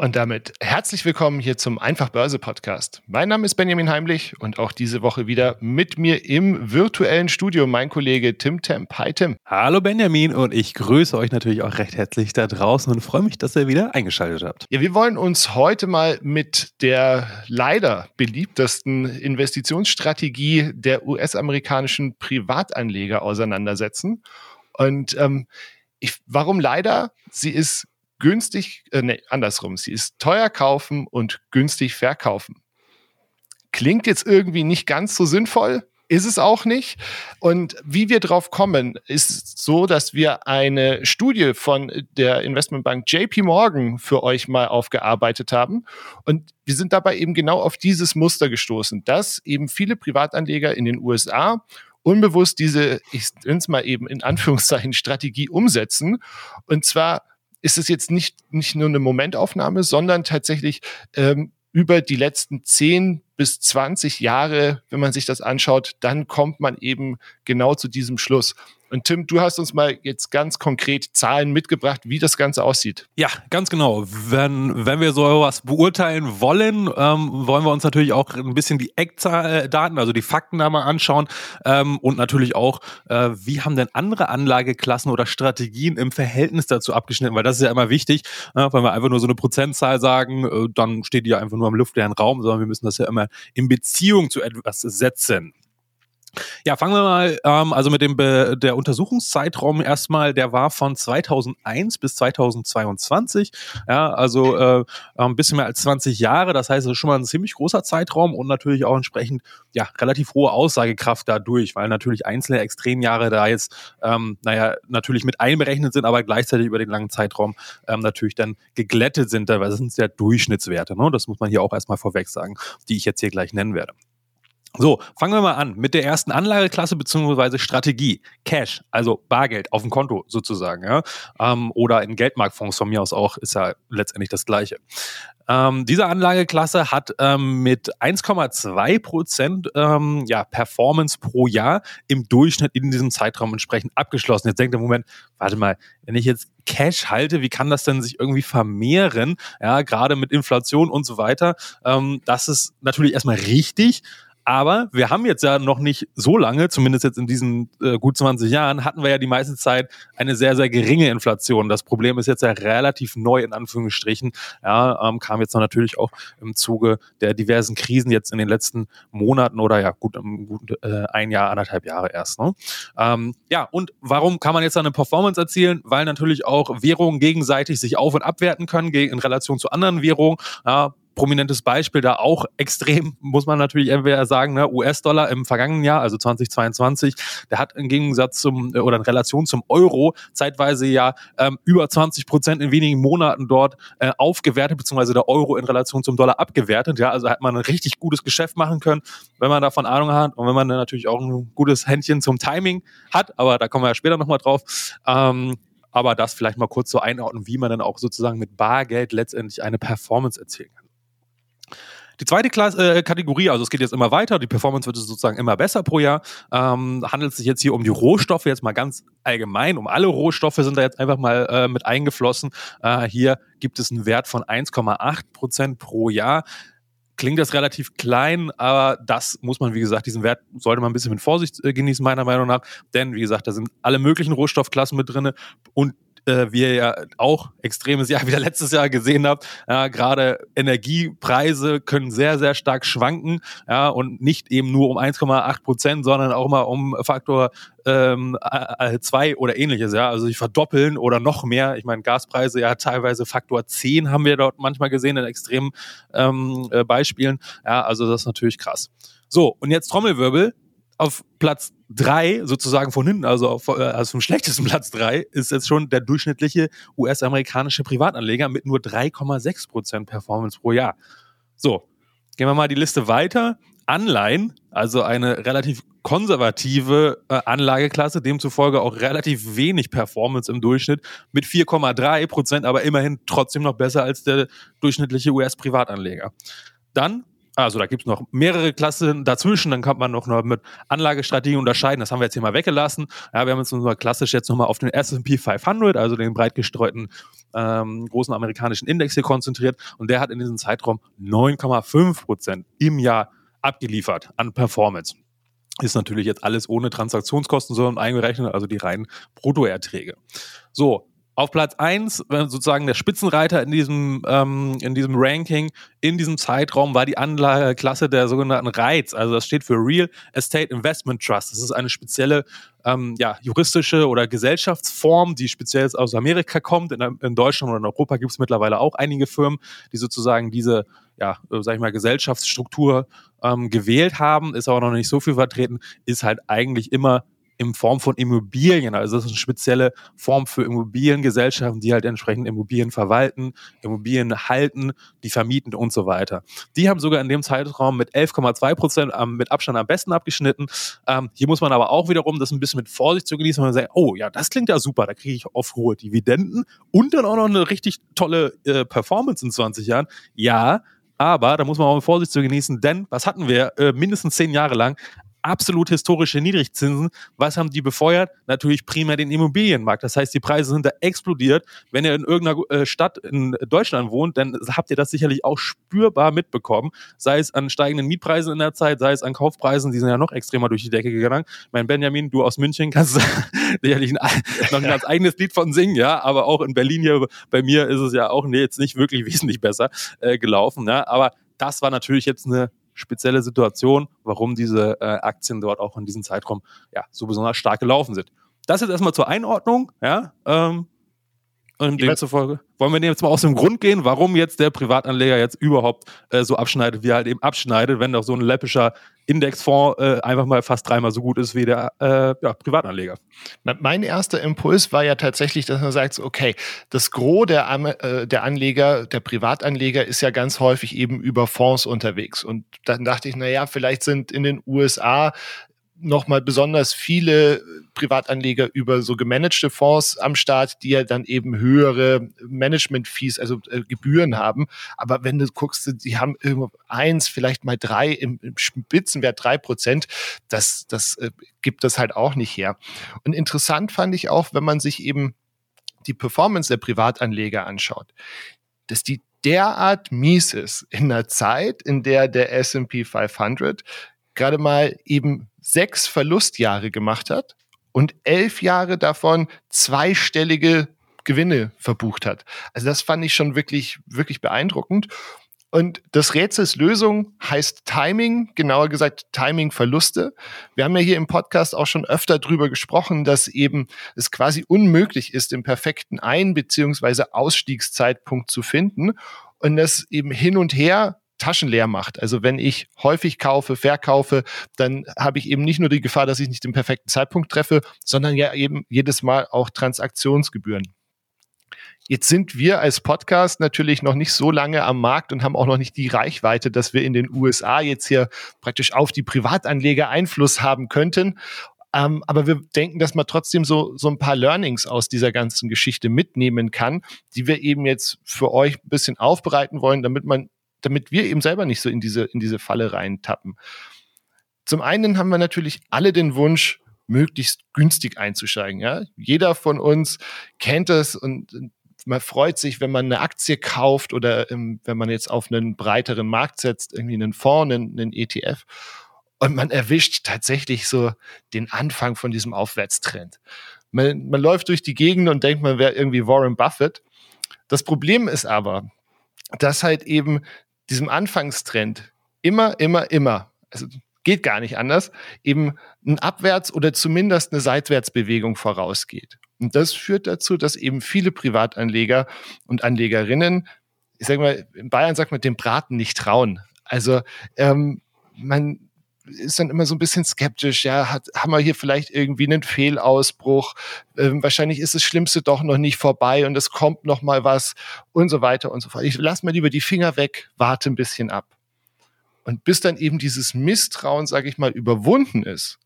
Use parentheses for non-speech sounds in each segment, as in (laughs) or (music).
Und damit herzlich willkommen hier zum Einfach Börse Podcast. Mein Name ist Benjamin Heimlich und auch diese Woche wieder mit mir im virtuellen Studio mein Kollege Tim Temp. Hi Tim. Hallo Benjamin und ich grüße euch natürlich auch recht herzlich da draußen und freue mich, dass ihr wieder eingeschaltet habt. Ja, wir wollen uns heute mal mit der leider beliebtesten Investitionsstrategie der US-amerikanischen Privatanleger auseinandersetzen. Und ähm, ich, warum leider? Sie ist günstig, äh, nee, andersrum, sie ist teuer kaufen und günstig verkaufen. Klingt jetzt irgendwie nicht ganz so sinnvoll, ist es auch nicht. Und wie wir drauf kommen, ist so, dass wir eine Studie von der Investmentbank JP Morgan für euch mal aufgearbeitet haben. Und wir sind dabei eben genau auf dieses Muster gestoßen, dass eben viele Privatanleger in den USA unbewusst diese, ich nenne es mal eben in Anführungszeichen, Strategie umsetzen. Und zwar ist es jetzt nicht, nicht nur eine Momentaufnahme, sondern tatsächlich ähm, über die letzten 10 bis 20 Jahre, wenn man sich das anschaut, dann kommt man eben genau zu diesem Schluss. Und Tim, du hast uns mal jetzt ganz konkret Zahlen mitgebracht, wie das Ganze aussieht. Ja, ganz genau. Wenn, wenn wir so was beurteilen wollen, ähm, wollen wir uns natürlich auch ein bisschen die Eckdaten, also die Fakten da mal anschauen ähm, und natürlich auch, äh, wie haben denn andere Anlageklassen oder Strategien im Verhältnis dazu abgeschnitten, weil das ist ja immer wichtig, äh, wenn wir einfach nur so eine Prozentzahl sagen, äh, dann steht die ja einfach nur im luftleeren Raum, sondern wir müssen das ja immer in Beziehung zu etwas setzen. Ja, fangen wir mal ähm, also mit dem Be der Untersuchungszeitraum erstmal, der war von 2001 bis 2022, ja, also äh, ein bisschen mehr als 20 Jahre, das heißt, es ist schon mal ein ziemlich großer Zeitraum und natürlich auch entsprechend ja relativ hohe Aussagekraft dadurch, weil natürlich einzelne Extremjahre da jetzt ähm, naja natürlich mit einberechnet sind, aber gleichzeitig über den langen Zeitraum ähm, natürlich dann geglättet sind, weil das sind ja Durchschnittswerte, ne? Das muss man hier auch erstmal vorweg sagen, die ich jetzt hier gleich nennen werde. So, fangen wir mal an mit der ersten Anlageklasse beziehungsweise Strategie. Cash, also Bargeld auf dem Konto sozusagen, ja. Ähm, oder in Geldmarktfonds von mir aus auch, ist ja letztendlich das Gleiche. Ähm, diese Anlageklasse hat ähm, mit 1,2 Prozent ähm, ja, Performance pro Jahr im Durchschnitt in diesem Zeitraum entsprechend abgeschlossen. Jetzt denkt der Moment, warte mal, wenn ich jetzt Cash halte, wie kann das denn sich irgendwie vermehren? Ja, gerade mit Inflation und so weiter. Ähm, das ist natürlich erstmal richtig. Aber wir haben jetzt ja noch nicht so lange, zumindest jetzt in diesen äh, gut 20 Jahren, hatten wir ja die meiste Zeit eine sehr, sehr geringe Inflation. Das Problem ist jetzt ja relativ neu in Anführungsstrichen. Ja, ähm, kam jetzt natürlich auch im Zuge der diversen Krisen jetzt in den letzten Monaten oder ja gut, gut äh, ein Jahr, anderthalb Jahre erst. Ne? Ähm, ja, und warum kann man jetzt eine Performance erzielen? Weil natürlich auch Währungen gegenseitig sich auf- und abwerten können in Relation zu anderen Währungen. Ja, prominentes Beispiel da auch extrem, (laughs) muss man natürlich entweder sagen, ne, US-Dollar im vergangenen Jahr, also 2022, der hat im Gegensatz zum oder in Relation zum Euro zeitweise ja ähm, über 20 Prozent in wenigen Monaten dort äh, aufgewertet, beziehungsweise der Euro in Relation zum Dollar abgewertet. Ja, also hat man ein richtig gutes Geschäft machen können, wenn man davon Ahnung hat und wenn man dann natürlich auch ein gutes Händchen zum Timing hat, aber da kommen wir ja später nochmal drauf. Ähm, aber das vielleicht mal kurz so einordnen, wie man dann auch sozusagen mit Bargeld letztendlich eine Performance erzielen kann. Die zweite Klasse, äh, Kategorie, also es geht jetzt immer weiter, die Performance wird sozusagen immer besser pro Jahr. Ähm, handelt sich jetzt hier um die Rohstoffe, jetzt mal ganz allgemein, um alle Rohstoffe sind da jetzt einfach mal äh, mit eingeflossen. Äh, hier gibt es einen Wert von 1,8 Prozent pro Jahr klingt das relativ klein, aber das muss man, wie gesagt, diesen Wert sollte man ein bisschen mit Vorsicht äh, genießen, meiner Meinung nach. Denn, wie gesagt, da sind alle möglichen Rohstoffklassen mit drin und äh, wie ihr ja auch extremes Jahr (laughs) wieder letztes Jahr gesehen habt, ja, gerade Energiepreise können sehr, sehr stark schwanken, ja, und nicht eben nur um 1,8 Prozent, sondern auch mal um Faktor ähm, zwei oder ähnliches, ja, also sich verdoppeln oder noch mehr. Ich meine, Gaspreise ja teilweise Faktor 10 haben wir dort manchmal gesehen in extremen ähm, äh, Beispielen. Ja, also das ist natürlich krass. So, und jetzt Trommelwirbel auf Platz drei sozusagen von hinten, also, auf, äh, also vom schlechtesten Platz drei, ist jetzt schon der durchschnittliche US-amerikanische Privatanleger mit nur 3,6 Prozent Performance pro Jahr. So, gehen wir mal die Liste weiter. Anleihen, also eine relativ konservative äh, Anlageklasse, demzufolge auch relativ wenig Performance im Durchschnitt mit 4,3 Prozent, aber immerhin trotzdem noch besser als der durchschnittliche US-Privatanleger. Dann also da gibt es noch mehrere Klassen dazwischen, dann kann man noch mit Anlagestrategien unterscheiden. Das haben wir jetzt hier mal weggelassen. Ja, wir haben uns mal klassisch jetzt nochmal auf den S&P 500, also den breit gestreuten ähm, großen amerikanischen Index hier konzentriert. Und der hat in diesem Zeitraum 9,5 Prozent im Jahr abgeliefert an Performance. Ist natürlich jetzt alles ohne Transaktionskosten, sondern eingerechnet, also die reinen Bruttoerträge. So, auf Platz 1, sozusagen der Spitzenreiter in diesem, ähm, in diesem Ranking, in diesem Zeitraum war die Anlageklasse der sogenannten Reiz. Also das steht für Real Estate Investment Trust. Das ist eine spezielle ähm, ja, juristische oder Gesellschaftsform, die speziell aus Amerika kommt. In, in Deutschland oder in Europa gibt es mittlerweile auch einige Firmen, die sozusagen diese, ja, sag ich mal, Gesellschaftsstruktur ähm, gewählt haben. Ist aber noch nicht so viel vertreten, ist halt eigentlich immer in Form von Immobilien. Also das ist eine spezielle Form für Immobiliengesellschaften, die halt entsprechend Immobilien verwalten, Immobilien halten, die vermieten und so weiter. Die haben sogar in dem Zeitraum mit 11,2 Prozent ähm, mit Abstand am besten abgeschnitten. Ähm, hier muss man aber auch wiederum das ein bisschen mit Vorsicht zu genießen, wenn man sagt, oh ja, das klingt ja super, da kriege ich auf hohe Dividenden und dann auch noch eine richtig tolle äh, Performance in 20 Jahren. Ja, aber da muss man auch mit Vorsicht zu genießen, denn was hatten wir äh, mindestens zehn Jahre lang? Absolut historische Niedrigzinsen. Was haben die befeuert? Natürlich primär den Immobilienmarkt. Das heißt, die Preise sind da explodiert. Wenn ihr in irgendeiner äh, Stadt in Deutschland wohnt, dann habt ihr das sicherlich auch spürbar mitbekommen. Sei es an steigenden Mietpreisen in der Zeit, sei es an Kaufpreisen, die sind ja noch extremer durch die Decke gegangen. Mein Benjamin, du aus München kannst (laughs) sicherlich ein, noch ein ganz eigenes Lied von singen, ja, aber auch in Berlin hier bei mir ist es ja auch jetzt nicht wirklich wesentlich besser äh, gelaufen, ja, aber das war natürlich jetzt eine spezielle Situation, warum diese äh, Aktien dort auch in diesem Zeitraum ja, so besonders stark gelaufen sind. Das jetzt erstmal zur Einordnung, ja. Ähm, und demzufolge wollen wir jetzt mal aus dem Grund gehen, warum jetzt der Privatanleger jetzt überhaupt äh, so abschneidet, wie er halt eben abschneidet, wenn doch so ein läppischer Indexfonds äh, einfach mal fast dreimal so gut ist wie der äh, ja, Privatanleger. Mein erster Impuls war ja tatsächlich, dass man sagt, okay, das Gros der, äh, der Anleger, der Privatanleger ist ja ganz häufig eben über Fonds unterwegs. Und dann dachte ich, naja, vielleicht sind in den USA nochmal besonders viele Privatanleger über so gemanagte Fonds am Start, die ja dann eben höhere Management-Fees, also äh, Gebühren haben. Aber wenn du guckst, die haben eins, vielleicht mal drei, im, im Spitzenwert drei Prozent, das, das äh, gibt das halt auch nicht her. Und interessant fand ich auch, wenn man sich eben die Performance der Privatanleger anschaut, dass die derart mies ist in einer Zeit, in der der S&P 500 gerade mal eben sechs Verlustjahre gemacht hat und elf Jahre davon zweistellige Gewinne verbucht hat. Also das fand ich schon wirklich, wirklich beeindruckend. Und das Rätsels Lösung heißt Timing, genauer gesagt Timing-Verluste. Wir haben ja hier im Podcast auch schon öfter drüber gesprochen, dass eben es quasi unmöglich ist, den perfekten Ein- bzw. Ausstiegszeitpunkt zu finden. Und das eben hin und her Taschen leer macht. Also wenn ich häufig kaufe, verkaufe, dann habe ich eben nicht nur die Gefahr, dass ich nicht den perfekten Zeitpunkt treffe, sondern ja eben jedes Mal auch Transaktionsgebühren. Jetzt sind wir als Podcast natürlich noch nicht so lange am Markt und haben auch noch nicht die Reichweite, dass wir in den USA jetzt hier praktisch auf die Privatanleger Einfluss haben könnten. Ähm, aber wir denken, dass man trotzdem so, so ein paar Learnings aus dieser ganzen Geschichte mitnehmen kann, die wir eben jetzt für euch ein bisschen aufbereiten wollen, damit man damit wir eben selber nicht so in diese, in diese Falle reintappen. Zum einen haben wir natürlich alle den Wunsch, möglichst günstig einzusteigen. Ja? Jeder von uns kennt es und man freut sich, wenn man eine Aktie kauft oder ähm, wenn man jetzt auf einen breiteren Markt setzt, irgendwie einen Fonds, einen, einen ETF. Und man erwischt tatsächlich so den Anfang von diesem Aufwärtstrend. Man, man läuft durch die Gegend und denkt, man wäre irgendwie Warren Buffett. Das Problem ist aber, dass halt eben diesem Anfangstrend immer, immer, immer, also geht gar nicht anders, eben ein Abwärts- oder zumindest eine Seitwärtsbewegung vorausgeht. Und das führt dazu, dass eben viele Privatanleger und Anlegerinnen, ich sage mal, in Bayern sagt man, dem Braten nicht trauen. Also ähm, man ist dann immer so ein bisschen skeptisch. Ja, hat, haben wir hier vielleicht irgendwie einen Fehlausbruch? Ähm, wahrscheinlich ist das Schlimmste doch noch nicht vorbei und es kommt noch mal was und so weiter und so fort. Ich lasse mal lieber die Finger weg, warte ein bisschen ab. Und bis dann eben dieses Misstrauen, sage ich mal, überwunden ist,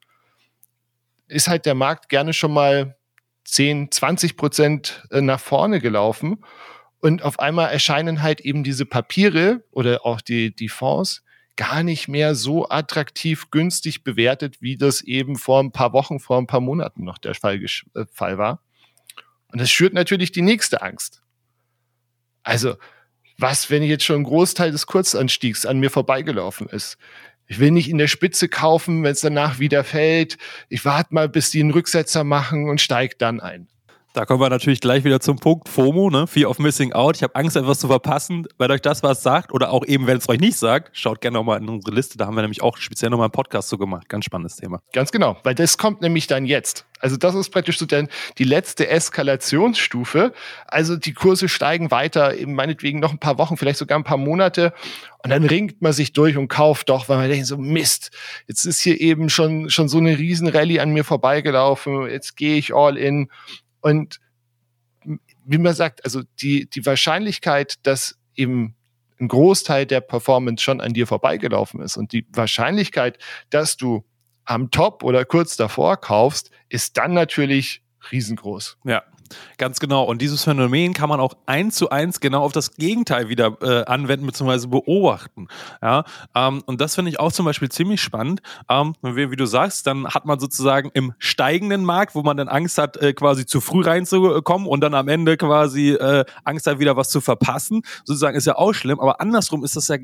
ist halt der Markt gerne schon mal 10, 20 Prozent äh, nach vorne gelaufen. Und auf einmal erscheinen halt eben diese Papiere oder auch die, die Fonds gar nicht mehr so attraktiv günstig bewertet, wie das eben vor ein paar Wochen, vor ein paar Monaten noch der Fall, äh, Fall war. Und das schürt natürlich die nächste Angst. Also, was, wenn jetzt schon ein Großteil des Kurzanstiegs an mir vorbeigelaufen ist? Ich will nicht in der Spitze kaufen, wenn es danach wieder fällt. Ich warte mal, bis die einen Rücksetzer machen und steige dann ein. Da kommen wir natürlich gleich wieder zum Punkt FOMO, ne? Fear of Missing Out. Ich habe Angst, etwas zu verpassen. Wenn euch das was sagt oder auch eben, wenn es euch nicht sagt, schaut gerne nochmal in unsere Liste. Da haben wir nämlich auch speziell nochmal einen Podcast zu gemacht. Ganz spannendes Thema. Ganz genau, weil das kommt nämlich dann jetzt. Also das ist praktisch so dann die letzte Eskalationsstufe. Also die Kurse steigen weiter, eben meinetwegen noch ein paar Wochen, vielleicht sogar ein paar Monate. Und dann ringt man sich durch und kauft doch, weil man denkt so, Mist, jetzt ist hier eben schon, schon so eine Riesenrallye an mir vorbeigelaufen. Jetzt gehe ich all in. Und wie man sagt, also die, die Wahrscheinlichkeit, dass eben ein Großteil der Performance schon an dir vorbeigelaufen ist und die Wahrscheinlichkeit, dass du am Top oder kurz davor kaufst, ist dann natürlich riesengroß. Ja, Ganz genau. Und dieses Phänomen kann man auch eins zu eins genau auf das Gegenteil wieder äh, anwenden bzw. beobachten. Ja, ähm, und das finde ich auch zum Beispiel ziemlich spannend. Ähm, wie, wie, du sagst, dann hat man sozusagen im steigenden Markt, wo man dann Angst hat, äh, quasi zu früh reinzukommen und dann am Ende quasi äh, Angst hat, wieder was zu verpassen. Sozusagen ist ja auch schlimm. Aber andersrum ist das ja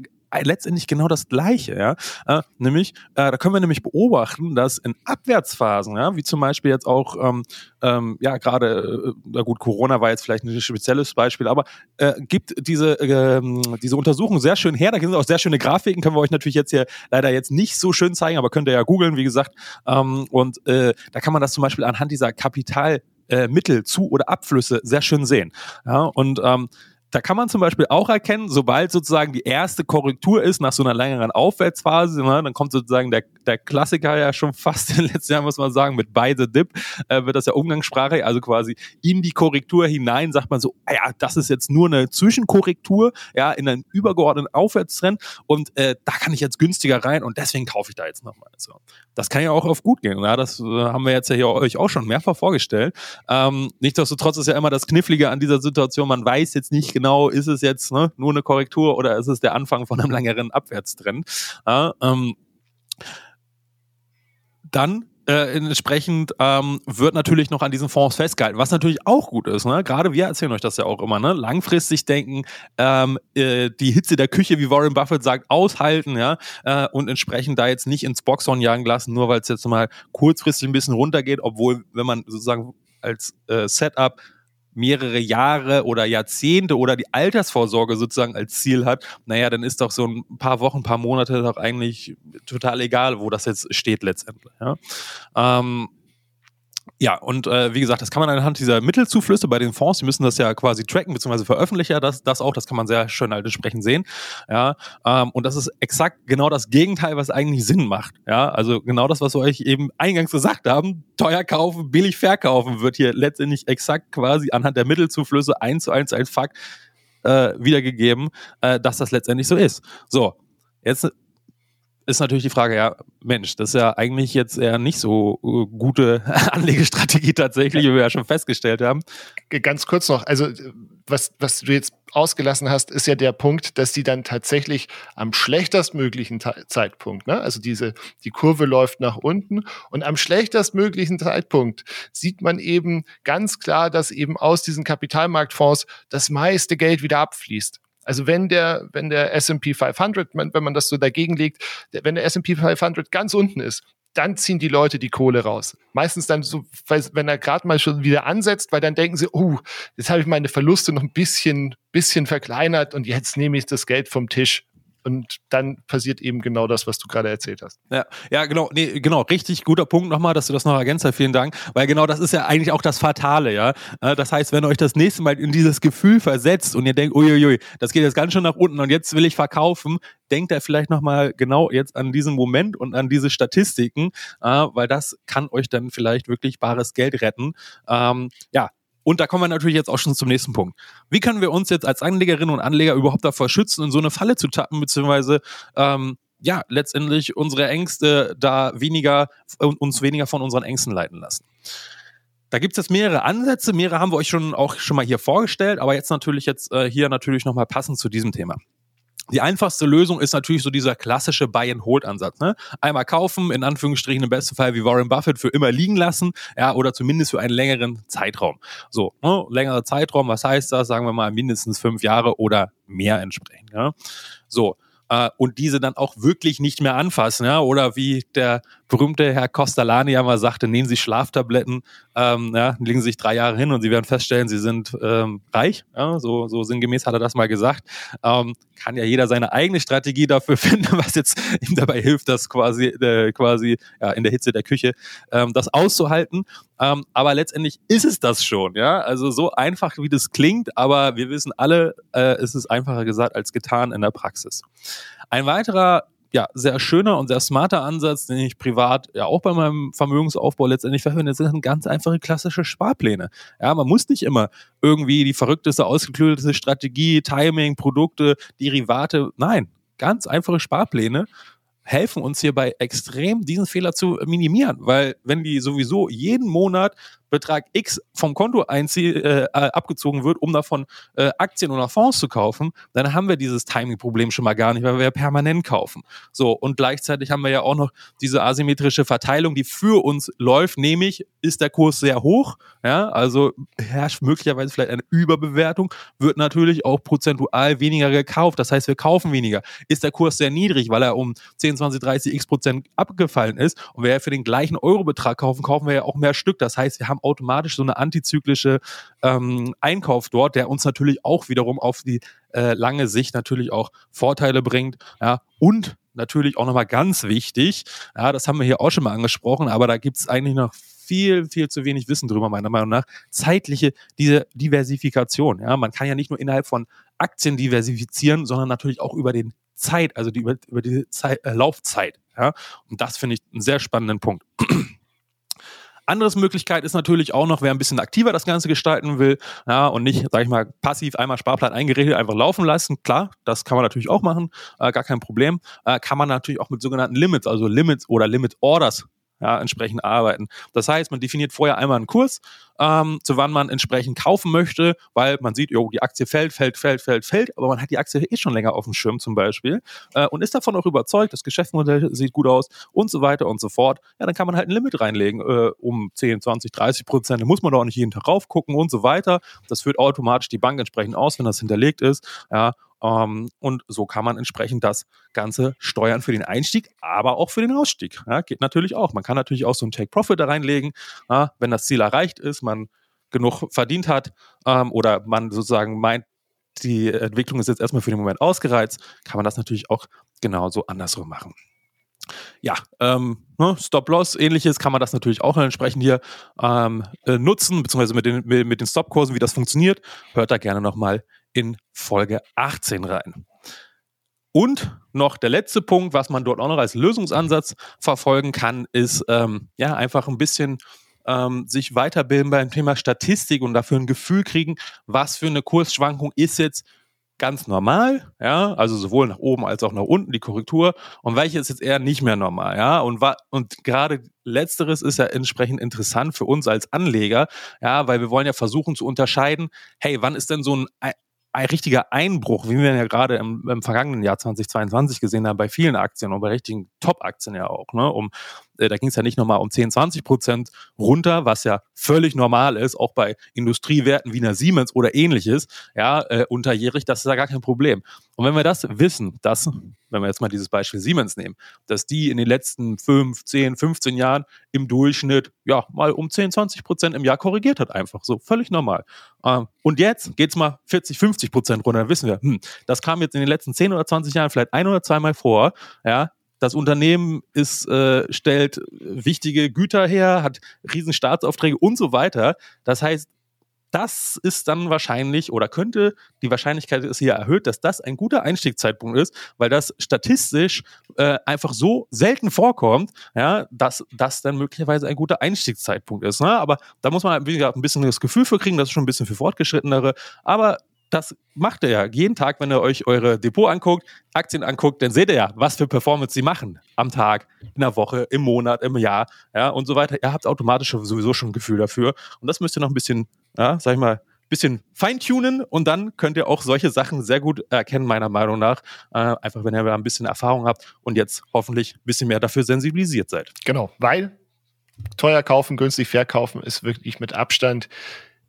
letztendlich genau das Gleiche, ja. Äh, nämlich, äh, da können wir nämlich beobachten, dass in Abwärtsphasen, ja, wie zum Beispiel jetzt auch, ähm, ähm, ja, gerade, äh, gut, Corona war jetzt vielleicht ein spezielles Beispiel, aber äh, gibt diese, äh, diese Untersuchung sehr schön her. Da sind auch sehr schöne Grafiken, können wir euch natürlich jetzt hier leider jetzt nicht so schön zeigen, aber könnt ihr ja googeln, wie gesagt. Ähm, und äh, da kann man das zum Beispiel anhand dieser Kapital äh, Mittel zu oder Abflüsse sehr schön sehen. Ja, und ähm, da kann man zum Beispiel auch erkennen, sobald sozusagen die erste Korrektur ist nach so einer längeren Aufwärtsphase, ne, dann kommt sozusagen der, der Klassiker ja schon (laughs) fast in den letzten Jahren, muss man sagen, mit Buy the Dip, äh, wird das ja Umgangssprache, also quasi in die Korrektur hinein sagt man so, ah ja, das ist jetzt nur eine Zwischenkorrektur, ja, in einen übergeordneten Aufwärtstrend und äh, da kann ich jetzt günstiger rein und deswegen kaufe ich da jetzt nochmal. So. Das kann ja auch auf gut gehen, ja, das äh, haben wir jetzt ja hier euch auch schon mehrfach vorgestellt. Ähm, nichtsdestotrotz ist ja immer das Knifflige an dieser Situation, man weiß jetzt nicht genau, ist es jetzt ne, nur eine Korrektur oder ist es der Anfang von einem längeren Abwärtstrend. Ja, ähm, dann äh, entsprechend ähm, wird natürlich noch an diesen Fonds festgehalten, was natürlich auch gut ist. Ne? Gerade wir erzählen euch das ja auch immer. Ne? Langfristig denken, ähm, äh, die Hitze der Küche, wie Warren Buffett sagt, aushalten ja? Äh, und entsprechend da jetzt nicht ins Boxhorn jagen lassen, nur weil es jetzt mal kurzfristig ein bisschen runtergeht, obwohl, wenn man sozusagen als äh, Setup mehrere Jahre oder Jahrzehnte oder die Altersvorsorge sozusagen als Ziel hat, naja, dann ist doch so ein paar Wochen, paar Monate doch eigentlich total egal, wo das jetzt steht letztendlich. Ja. Ähm, ja, und äh, wie gesagt, das kann man anhand dieser Mittelzuflüsse bei den Fonds, die müssen das ja quasi tracken, beziehungsweise veröffentlichen das, das auch, das kann man sehr schön halt entsprechend sehen. Ja, ähm, und das ist exakt genau das Gegenteil, was eigentlich Sinn macht. Ja, also genau das, was wir euch eben eingangs gesagt haben, teuer kaufen, billig verkaufen, wird hier letztendlich exakt quasi anhand der Mittelzuflüsse eins zu eins als Fakt äh, wiedergegeben, äh, dass das letztendlich so ist. So, jetzt ist natürlich die Frage, ja, Mensch, das ist ja eigentlich jetzt eher nicht so uh, gute (laughs) Anlegestrategie tatsächlich, wie wir ja schon festgestellt haben. Ganz kurz noch, also was, was du jetzt ausgelassen hast, ist ja der Punkt, dass die dann tatsächlich am schlechtestmöglichen Zeitpunkt, ne? also diese, die Kurve läuft nach unten und am schlechtestmöglichen Zeitpunkt sieht man eben ganz klar, dass eben aus diesen Kapitalmarktfonds das meiste Geld wieder abfließt. Also wenn der, wenn der S&P 500, wenn man das so dagegen legt, wenn der S&P 500 ganz unten ist, dann ziehen die Leute die Kohle raus. Meistens dann so, wenn er gerade mal schon wieder ansetzt, weil dann denken sie, oh, jetzt habe ich meine Verluste noch ein bisschen, bisschen verkleinert und jetzt nehme ich das Geld vom Tisch und dann passiert eben genau das, was du gerade erzählt hast. Ja, ja, genau, nee, genau, richtig guter Punkt nochmal, dass du das noch ergänzt hast. Vielen Dank, weil genau das ist ja eigentlich auch das Fatale, ja. Äh, das heißt, wenn euch das nächste Mal in dieses Gefühl versetzt und ihr denkt, uiuiui, das geht jetzt ganz schön nach unten und jetzt will ich verkaufen, denkt er vielleicht nochmal genau jetzt an diesen Moment und an diese Statistiken, äh, weil das kann euch dann vielleicht wirklich bares Geld retten. Ähm, ja, und da kommen wir natürlich jetzt auch schon zum nächsten Punkt. Wie können wir uns jetzt als Anlegerinnen und Anleger überhaupt davor schützen, in so eine Falle zu tappen, beziehungsweise ähm, ja, letztendlich unsere Ängste da weniger, uns weniger von unseren Ängsten leiten lassen. Da gibt es jetzt mehrere Ansätze, mehrere haben wir euch schon auch schon mal hier vorgestellt, aber jetzt natürlich jetzt äh, hier natürlich nochmal passend zu diesem Thema. Die einfachste Lösung ist natürlich so dieser klassische Buy-and-Hold-Ansatz. Ne? Einmal kaufen, in Anführungsstrichen im besten Fall wie Warren Buffett für immer liegen lassen, ja, oder zumindest für einen längeren Zeitraum. So, ne? längerer Zeitraum, was heißt das? Sagen wir mal mindestens fünf Jahre oder mehr entsprechend. Ja? So, äh, und diese dann auch wirklich nicht mehr anfassen. Ja? Oder wie der berühmte Herr Costalani ja mal sagte, nehmen Sie Schlaftabletten, ähm, ja, legen Sie sich drei Jahre hin und Sie werden feststellen, Sie sind ähm, reich. Ja? So, so sinngemäß hat er das mal gesagt. Ähm, kann ja jeder seine eigene Strategie dafür (laughs) finden, was jetzt ihm dabei hilft, das quasi, äh, quasi ja, in der Hitze der Küche ähm, das auszuhalten. Ähm, aber letztendlich ist es das schon, ja. Also so einfach wie das klingt, aber wir wissen alle, äh, es ist einfacher gesagt als getan in der Praxis. Ein weiterer ja, sehr schöner und sehr smarter Ansatz, den ich privat ja auch bei meinem Vermögensaufbau letztendlich verwende, sind ganz einfache klassische Sparpläne. Ja, man muss nicht immer irgendwie die verrückteste, ausgeklügelte Strategie, Timing, Produkte, Derivate. Nein, ganz einfache Sparpläne helfen uns hierbei extrem, diesen Fehler zu minimieren, weil wenn die sowieso jeden Monat Betrag X vom Konto einzie äh, abgezogen wird, um davon äh, Aktien oder Fonds zu kaufen, dann haben wir dieses Timing-Problem schon mal gar nicht, weil wir ja permanent kaufen. So, und gleichzeitig haben wir ja auch noch diese asymmetrische Verteilung, die für uns läuft, nämlich ist der Kurs sehr hoch, ja, also herrscht möglicherweise vielleicht eine Überbewertung, wird natürlich auch prozentual weniger gekauft, das heißt, wir kaufen weniger. Ist der Kurs sehr niedrig, weil er um 10, 20, 30 x Prozent abgefallen ist und wir ja für den gleichen Eurobetrag kaufen, kaufen wir ja auch mehr Stück. Das heißt, wir haben automatisch so eine antizyklische ähm, Einkauf dort, der uns natürlich auch wiederum auf die äh, lange Sicht natürlich auch Vorteile bringt. Ja, und natürlich auch nochmal ganz wichtig, ja, das haben wir hier auch schon mal angesprochen, aber da gibt es eigentlich noch viel, viel zu wenig Wissen drüber, meiner Meinung nach. Zeitliche diese Diversifikation. Ja, man kann ja nicht nur innerhalb von Aktien diversifizieren, sondern natürlich auch über den Zeit, also die, über, über die Zeit, äh, Laufzeit. Ja, und das finde ich einen sehr spannenden Punkt. Anderes Möglichkeit ist natürlich auch noch, wer ein bisschen aktiver das Ganze gestalten will, ja, und nicht, sag ich mal, passiv einmal Sparplan eingerichtet, einfach laufen lassen. Klar, das kann man natürlich auch machen, äh, gar kein Problem. Äh, kann man natürlich auch mit sogenannten Limits, also Limits oder Limit Orders ja, entsprechend arbeiten. Das heißt, man definiert vorher einmal einen Kurs, ähm, zu wann man entsprechend kaufen möchte, weil man sieht, jo, die Aktie fällt, fällt, fällt, fällt, fällt, aber man hat die Aktie eh schon länger auf dem Schirm zum Beispiel äh, und ist davon auch überzeugt, das Geschäftsmodell sieht gut aus und so weiter und so fort. Ja, dann kann man halt ein Limit reinlegen äh, um 10, 20, 30 Prozent. Da muss man doch nicht jeden Tag raufgucken und so weiter. Das führt automatisch die Bank entsprechend aus, wenn das hinterlegt ist. Ja, ähm, und so kann man entsprechend das Ganze steuern für den Einstieg, aber auch für den Ausstieg. Ja, geht natürlich auch. Man kann natürlich auch so ein Take-Profit da reinlegen, ja, wenn das Ziel erreicht ist, man genug verdient hat ähm, oder man sozusagen meint, die Entwicklung ist jetzt erstmal für den Moment ausgereizt, kann man das natürlich auch genauso andersrum machen. Ja, ähm, ne, Stop-Loss, ähnliches kann man das natürlich auch entsprechend hier ähm, äh, nutzen, beziehungsweise mit den, mit den Stop-Kursen, wie das funktioniert. Hört da gerne nochmal in Folge 18 rein. Und noch der letzte Punkt, was man dort auch noch als Lösungsansatz verfolgen kann, ist ähm, ja einfach ein bisschen ähm, sich weiterbilden beim Thema Statistik und dafür ein Gefühl kriegen, was für eine Kursschwankung ist jetzt ganz normal, ja, also sowohl nach oben als auch nach unten die Korrektur und welche ist jetzt eher nicht mehr normal, ja, und und gerade letzteres ist ja entsprechend interessant für uns als Anleger, ja, weil wir wollen ja versuchen zu unterscheiden, hey, wann ist denn so ein ein richtiger Einbruch, wie wir ja gerade im, im, vergangenen Jahr 2022 gesehen haben, bei vielen Aktien und bei richtigen Top-Aktien ja auch. Ne? Um, da ging es ja nicht nochmal um 10, 20 Prozent runter, was ja völlig normal ist, auch bei Industriewerten wie einer Siemens oder ähnliches, ja, äh, unterjährig, das ist ja gar kein Problem. Und wenn wir das wissen, dass, wenn wir jetzt mal dieses Beispiel Siemens nehmen, dass die in den letzten 5, 10, 15 Jahren im Durchschnitt ja mal um 10, 20 Prozent im Jahr korrigiert hat, einfach so, völlig normal. Ähm, und jetzt geht's mal 40, 50 Prozent runter, dann wissen wir, hm, das kam jetzt in den letzten 10 oder 20 Jahren vielleicht ein oder zweimal vor, ja, das Unternehmen ist, äh, stellt wichtige Güter her, hat riesen Staatsaufträge und so weiter. Das heißt, das ist dann wahrscheinlich oder könnte die Wahrscheinlichkeit ist hier erhöht, dass das ein guter Einstiegszeitpunkt ist, weil das statistisch äh, einfach so selten vorkommt, ja, dass das dann möglicherweise ein guter Einstiegszeitpunkt ist. Ne? Aber da muss man halt ein bisschen das Gefühl für kriegen, das ist schon ein bisschen für Fortgeschrittenere. Aber das macht ihr ja jeden Tag, wenn ihr euch eure Depot anguckt, Aktien anguckt, dann seht ihr ja, was für Performance sie machen am Tag, in der Woche, im Monat, im Jahr, ja, und so weiter. Ihr habt automatisch sowieso schon ein Gefühl dafür. Und das müsst ihr noch ein bisschen, ja, sag ich mal, bisschen feintunen und dann könnt ihr auch solche Sachen sehr gut erkennen, meiner Meinung nach. Äh, einfach, wenn ihr ein bisschen Erfahrung habt und jetzt hoffentlich ein bisschen mehr dafür sensibilisiert seid. Genau, weil teuer kaufen, günstig verkaufen ist wirklich mit Abstand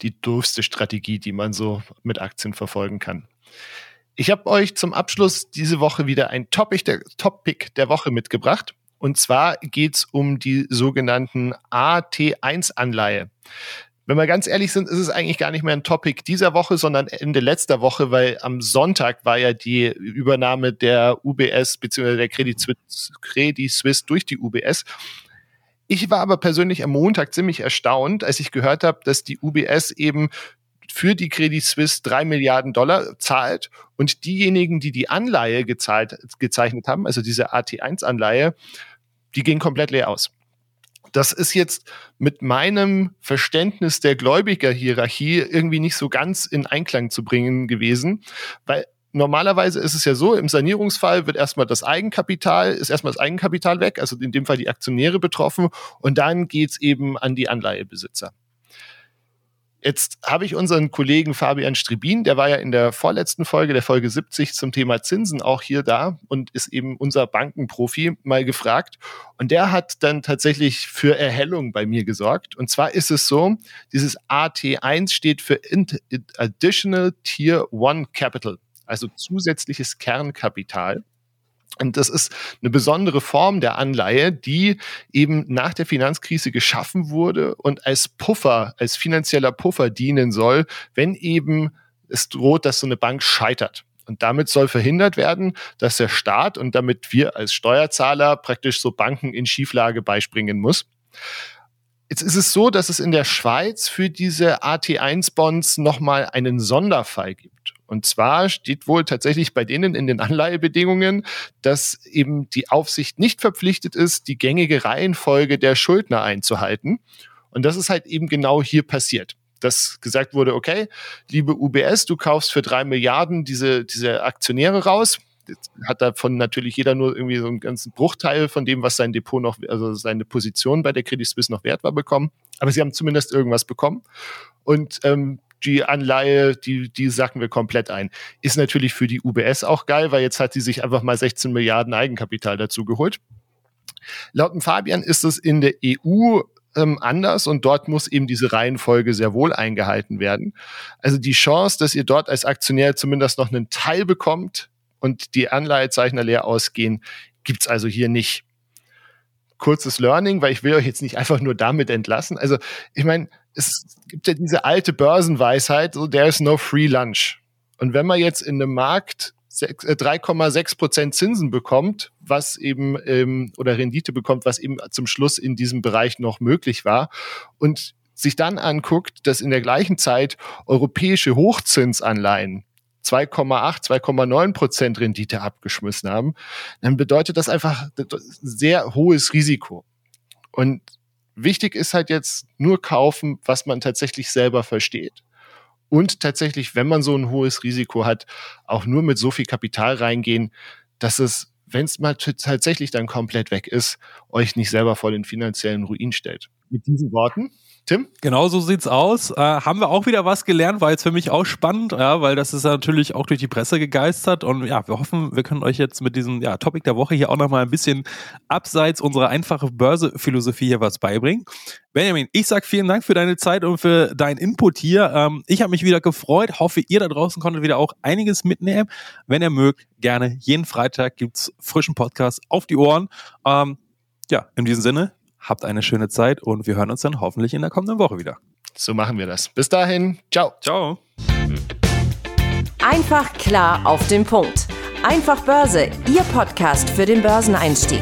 die doofste Strategie, die man so mit Aktien verfolgen kann. Ich habe euch zum Abschluss diese Woche wieder ein Topic der, Topic der Woche mitgebracht. Und zwar geht es um die sogenannten AT1-Anleihe. Wenn wir ganz ehrlich sind, ist es eigentlich gar nicht mehr ein Topic dieser Woche, sondern Ende letzter Woche, weil am Sonntag war ja die Übernahme der UBS bzw. der Credit Suisse, Credit Suisse durch die UBS. Ich war aber persönlich am Montag ziemlich erstaunt, als ich gehört habe, dass die UBS eben für die Credit Suisse drei Milliarden Dollar zahlt und diejenigen, die die Anleihe gezahlt, gezeichnet haben, also diese AT1-Anleihe, die gehen komplett leer aus. Das ist jetzt mit meinem Verständnis der Gläubigerhierarchie irgendwie nicht so ganz in Einklang zu bringen gewesen, weil normalerweise ist es ja so, im Sanierungsfall wird erstmal das Eigenkapital, ist erstmal das Eigenkapital weg, also in dem Fall die Aktionäre betroffen und dann geht's eben an die Anleihebesitzer. Jetzt habe ich unseren Kollegen Fabian Strebin, der war ja in der vorletzten Folge, der Folge 70 zum Thema Zinsen auch hier da und ist eben unser Bankenprofi mal gefragt. Und der hat dann tatsächlich für Erhellung bei mir gesorgt. Und zwar ist es so, dieses AT1 steht für Additional Tier 1 Capital, also zusätzliches Kernkapital. Und das ist eine besondere Form der Anleihe, die eben nach der Finanzkrise geschaffen wurde und als Puffer, als finanzieller Puffer dienen soll, wenn eben es droht, dass so eine Bank scheitert. Und damit soll verhindert werden, dass der Staat und damit wir als Steuerzahler praktisch so Banken in Schieflage beispringen muss. Jetzt ist es so, dass es in der Schweiz für diese AT1-Bonds nochmal einen Sonderfall gibt. Und zwar steht wohl tatsächlich bei denen in den Anleihebedingungen, dass eben die Aufsicht nicht verpflichtet ist, die gängige Reihenfolge der Schuldner einzuhalten. Und das ist halt eben genau hier passiert dass gesagt wurde, okay, liebe UBS, du kaufst für drei Milliarden diese, diese Aktionäre raus. Jetzt hat davon natürlich jeder nur irgendwie so einen ganzen Bruchteil von dem, was sein Depot noch, also seine Position bei der Credit Suisse noch wert war, bekommen. Aber sie haben zumindest irgendwas bekommen. Und ähm, die Anleihe, die, die sacken wir komplett ein. Ist natürlich für die UBS auch geil, weil jetzt hat sie sich einfach mal 16 Milliarden Eigenkapital dazu geholt. Laut dem Fabian ist es in der EU ähm, anders und dort muss eben diese Reihenfolge sehr wohl eingehalten werden. Also die Chance, dass ihr dort als Aktionär zumindest noch einen Teil bekommt und die Anleihezeichner leer ausgehen, gibt's also hier nicht. Kurzes Learning, weil ich will euch jetzt nicht einfach nur damit entlassen. Also ich meine, es gibt ja diese alte Börsenweisheit, so there is no free lunch. Und wenn man jetzt in einem Markt 3,6 äh, Prozent Zinsen bekommt, was eben ähm, oder Rendite bekommt, was eben zum Schluss in diesem Bereich noch möglich war und sich dann anguckt, dass in der gleichen Zeit europäische Hochzinsanleihen 2,8, 2,9 Prozent Rendite abgeschmissen haben, dann bedeutet das einfach sehr hohes Risiko. Und Wichtig ist halt jetzt nur kaufen, was man tatsächlich selber versteht. Und tatsächlich, wenn man so ein hohes Risiko hat, auch nur mit so viel Kapital reingehen, dass es, wenn es mal tatsächlich dann komplett weg ist, euch nicht selber vor den finanziellen Ruin stellt. Mit diesen Worten Tim? Genau so sieht's aus. Äh, haben wir auch wieder was gelernt, war jetzt für mich auch spannend, ja, weil das ist natürlich auch durch die Presse gegeistert und ja, wir hoffen, wir können euch jetzt mit diesem ja, Topic der Woche hier auch nochmal ein bisschen abseits unserer einfachen Börsephilosophie hier was beibringen. Benjamin, ich sag vielen Dank für deine Zeit und für deinen Input hier. Ähm, ich habe mich wieder gefreut, hoffe ihr da draußen konntet wieder auch einiges mitnehmen. Wenn ihr mögt, gerne jeden Freitag gibt's frischen Podcast auf die Ohren. Ähm, ja, in diesem Sinne, Habt eine schöne Zeit und wir hören uns dann hoffentlich in der kommenden Woche wieder. So machen wir das. Bis dahin. Ciao. Ciao. Einfach klar auf den Punkt. Einfach Börse, Ihr Podcast für den Börseneinstieg.